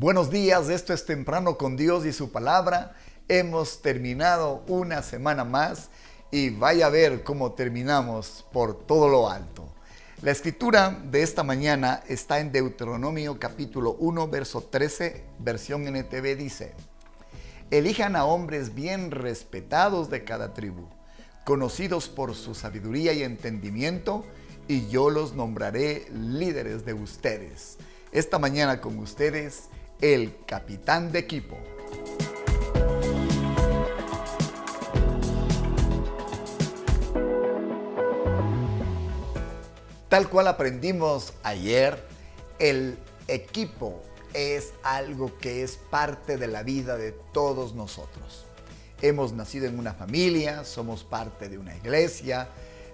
Buenos días, esto es Temprano con Dios y su palabra. Hemos terminado una semana más y vaya a ver cómo terminamos por todo lo alto. La escritura de esta mañana está en Deuteronomio capítulo 1, verso 13, versión NTV dice, Elijan a hombres bien respetados de cada tribu, conocidos por su sabiduría y entendimiento, y yo los nombraré líderes de ustedes. Esta mañana con ustedes, el capitán de equipo. Tal cual aprendimos ayer, el equipo es algo que es parte de la vida de todos nosotros. Hemos nacido en una familia, somos parte de una iglesia,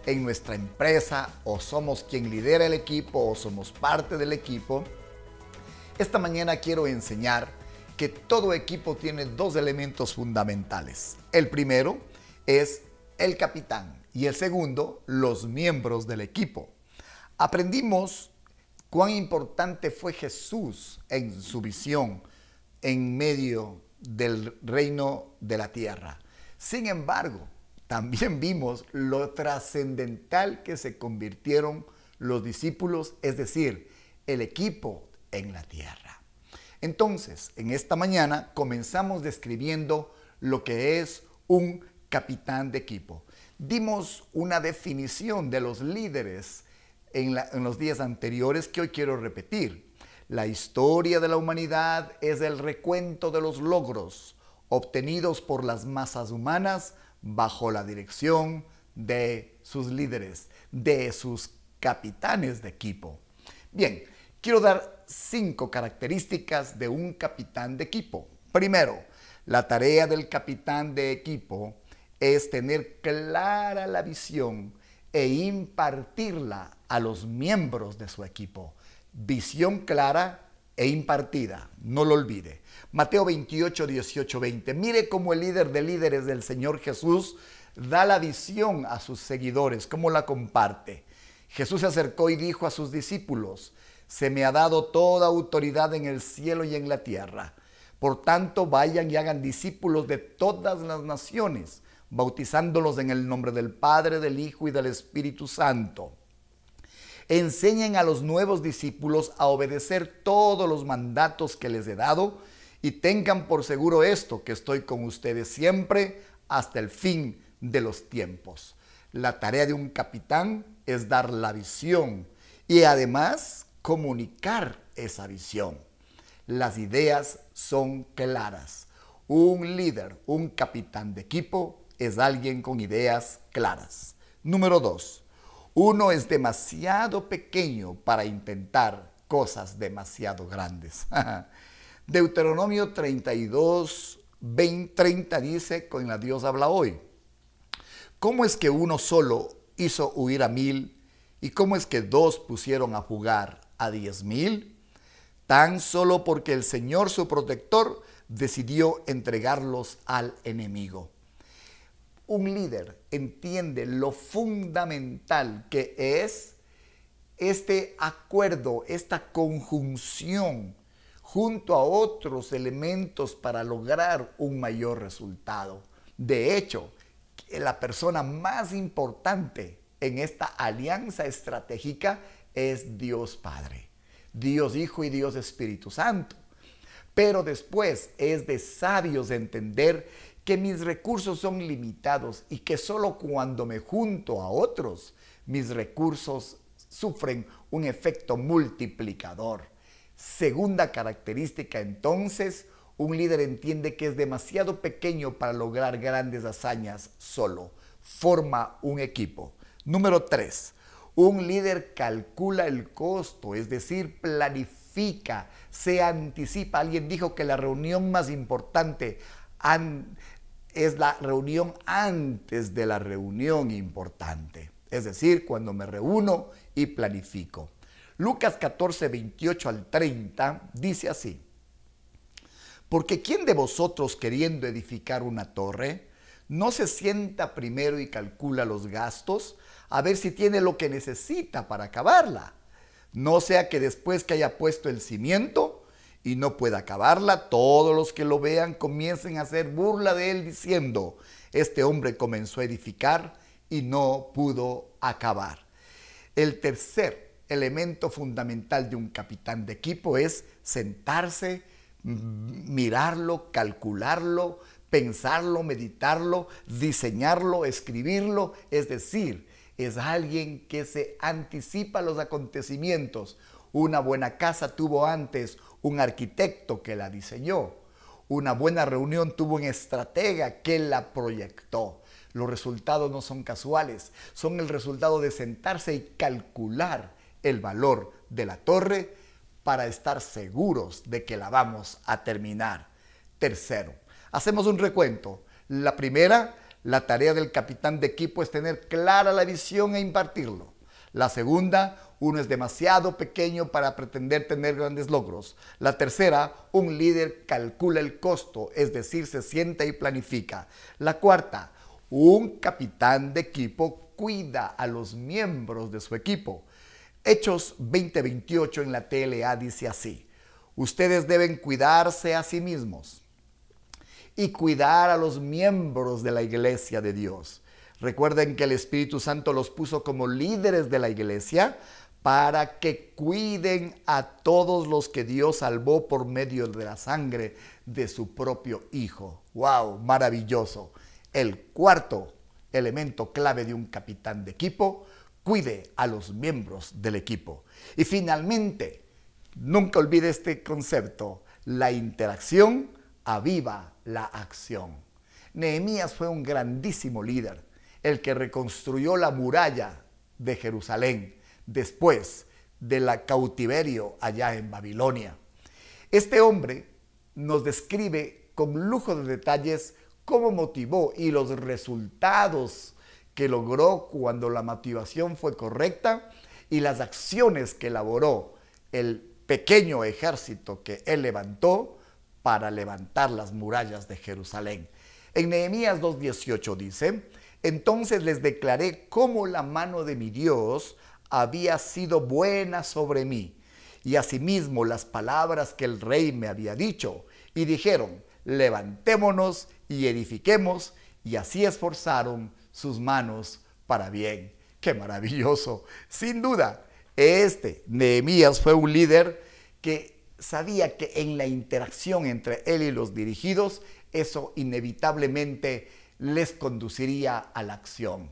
en nuestra empresa, o somos quien lidera el equipo, o somos parte del equipo esta mañana quiero enseñar que todo equipo tiene dos elementos fundamentales. El primero es el capitán y el segundo, los miembros del equipo. Aprendimos cuán importante fue Jesús en su visión en medio del reino de la tierra. Sin embargo, también vimos lo trascendental que se convirtieron los discípulos, es decir, el equipo en la tierra. Entonces, en esta mañana comenzamos describiendo lo que es un capitán de equipo. Dimos una definición de los líderes en, los días anteriores que hoy quiero repetir. La historia de la humanidad es el recuento de los logros obtenidos por las masas humanas bajo la dirección de sus líderes, de sus capitanes de equipo. Bien, quiero dar cinco características de un capitán de equipo. Primero, la tarea del capitán de equipo es tener clara la visión e impartirla a los miembros de su equipo. Visión clara e impartida, no lo olvide. Mateo 28, 18, 20. Mire cómo el líder de líderes del Señor Jesús da la visión a sus seguidores, cómo la comparte. Jesús se acercó y dijo a sus discípulos, se me ha dado toda autoridad en el cielo y en la tierra. Por tanto, vayan y hagan discípulos de todas las naciones, bautizándolos en el nombre del Padre, del Hijo y del Espíritu Santo. Enseñen a los nuevos discípulos a obedecer todos los mandatos que les he dado y tengan por seguro esto, que estoy con ustedes siempre hasta el fin de los tiempos. La tarea de un capitán es dar la visión y además comunicar esa visión. Las ideas son claras. Un líder, un capitán de equipo es alguien con ideas claras. Número dos, uno es demasiado pequeño para intentar cosas demasiado grandes. Deuteronomio 32, 20, 30 dice, con la Dios habla hoy. ¿Cómo es que uno solo hizo huir a mil y cómo es que dos pusieron a jugar a diez mil, tan solo porque el Señor su protector decidió entregarlos al enemigo. Un líder entiende lo fundamental que es este acuerdo, esta conjunción junto a otros elementos para lograr un mayor resultado. De hecho, la persona más importante en esta alianza estratégica es Dios Padre, Dios Hijo y Dios Espíritu Santo. Pero después es de sabios entender que mis recursos son limitados y que solo cuando me junto a otros, mis recursos sufren un efecto multiplicador. Segunda característica entonces, un líder entiende que es demasiado pequeño para lograr grandes hazañas solo. Forma un equipo. Número tres, un líder calcula el costo, es decir, planifica, se anticipa. Alguien dijo que la reunión más importante es la reunión antes de la reunión importante. Es decir, cuando me reúno y planifico. Lucas 14, 28 al 30 dice así. Porque ¿quién de vosotros queriendo edificar una torre no se sienta primero y calcula los gastos a ver si tiene lo que necesita para acabarla. No sea que después que haya puesto el cimiento y no puede acabarla, todos los que lo vean comiencen a hacer burla de él diciendo, este hombre comenzó a edificar y no pudo acabar. El tercer elemento fundamental de un capitán de equipo es sentarse, mirarlo, calcularlo, pensarlo, meditarlo, diseñarlo, escribirlo, es decir, es alguien que se anticipa a los acontecimientos. Una buena casa tuvo antes un arquitecto que la diseñó. Una buena reunión tuvo un estratega que la proyectó. Los resultados no son casuales, son el resultado de sentarse y calcular el valor de la torre para estar seguros de que la vamos a terminar. Tercero, hacemos un recuento. La primera, la tarea del capitán de equipo es tener clara la visión e impartirlo. La segunda, uno es demasiado pequeño para pretender tener grandes logros. La tercera, un líder calcula el costo, es decir, se sienta y planifica. La cuarta, un capitán de equipo cuida a los miembros de su equipo. Hechos 2028 en la TLA dice así, ustedes deben cuidarse a sí mismos y cuidar a los miembros de la iglesia de Dios. Recuerden que el Espíritu Santo los puso como líderes de la iglesia para que cuiden a todos los que Dios salvó por medio de la sangre de su propio Hijo. ¡Wow! Maravilloso. El cuarto elemento clave de un capitán de equipo, cuide a los miembros del equipo. Y finalmente, nunca olvide este concepto, la interacción aviva la acción. Nehemías fue un grandísimo líder el que reconstruyó la muralla de Jerusalén después del cautiverio allá en Babilonia. Este hombre nos describe con lujo de detalles cómo motivó y los resultados que logró cuando la motivación fue correcta y las acciones que elaboró el pequeño ejército que él levantó para levantar las murallas de Jerusalén. En Nehemías 2.18 dice, entonces les declaré cómo la mano de mi Dios había sido buena sobre mí, y asimismo las palabras que el rey me había dicho, y dijeron, levantémonos y edifiquemos, y así esforzaron sus manos para bien. Qué maravilloso. Sin duda, este Nehemías fue un líder que sabía que en la interacción entre él y los dirigidos, eso inevitablemente les conduciría a la acción.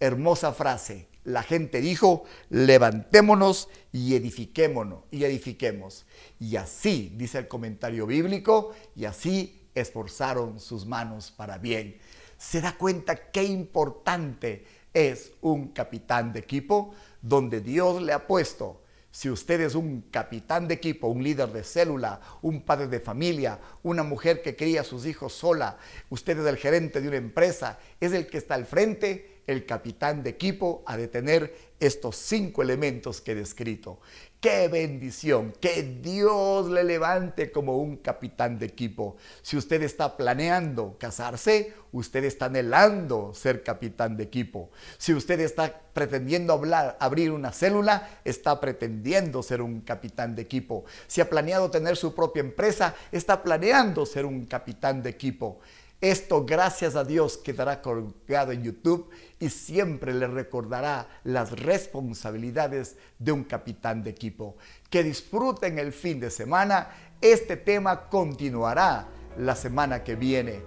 Hermosa frase. La gente dijo, levantémonos y edifiquémonos y edifiquemos. Y así, dice el comentario bíblico, y así esforzaron sus manos para bien. ¿Se da cuenta qué importante es un capitán de equipo donde Dios le ha puesto si usted es un capitán de equipo, un líder de célula, un padre de familia, una mujer que cría a sus hijos sola, usted es el gerente de una empresa, es el que está al frente, el capitán de equipo ha de tener estos cinco elementos que he descrito. Qué bendición, que Dios le levante como un capitán de equipo. Si usted está planeando casarse, usted está anhelando ser capitán de equipo. Si usted está pretendiendo abrir una célula, está pretendiendo ser un capitán de equipo. Si ha planeado tener su propia empresa, está planeando ser un capitán de equipo. Esto, gracias a Dios, quedará colgado en YouTube y siempre le recordará las responsabilidades de un capitán de equipo. Que disfruten el fin de semana. Este tema continuará la semana que viene.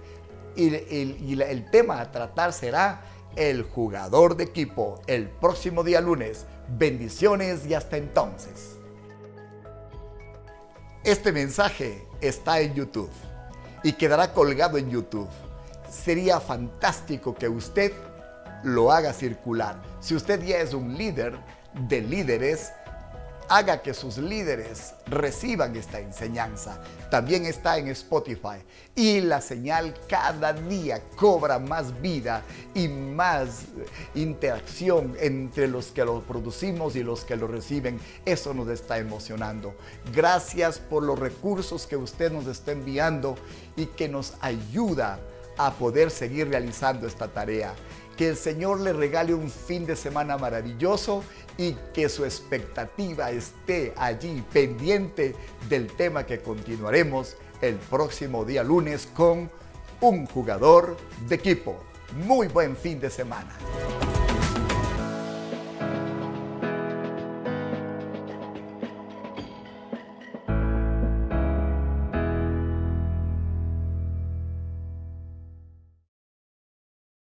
Y, el tema a tratar será el jugador de equipo el próximo día lunes. Bendiciones y hasta entonces. Este mensaje está en YouTube y quedará colgado en YouTube. Sería fantástico que usted lo haga circular. Si usted ya es un líder de líderes, haga que sus líderes reciban esta enseñanza. También está en Spotify y la señal cada día cobra más vida y más interacción entre los que lo producimos y los que lo reciben. Eso nos está emocionando. Gracias por los recursos que usted nos está enviando y que nos ayuda a poder seguir realizando esta tarea. que el Señor le regale un fin de semana maravilloso y que su expectativa esté allí pendiente del tema que continuaremos el próximo día lunes con un jugador de equipo. Muy buen fin de semana.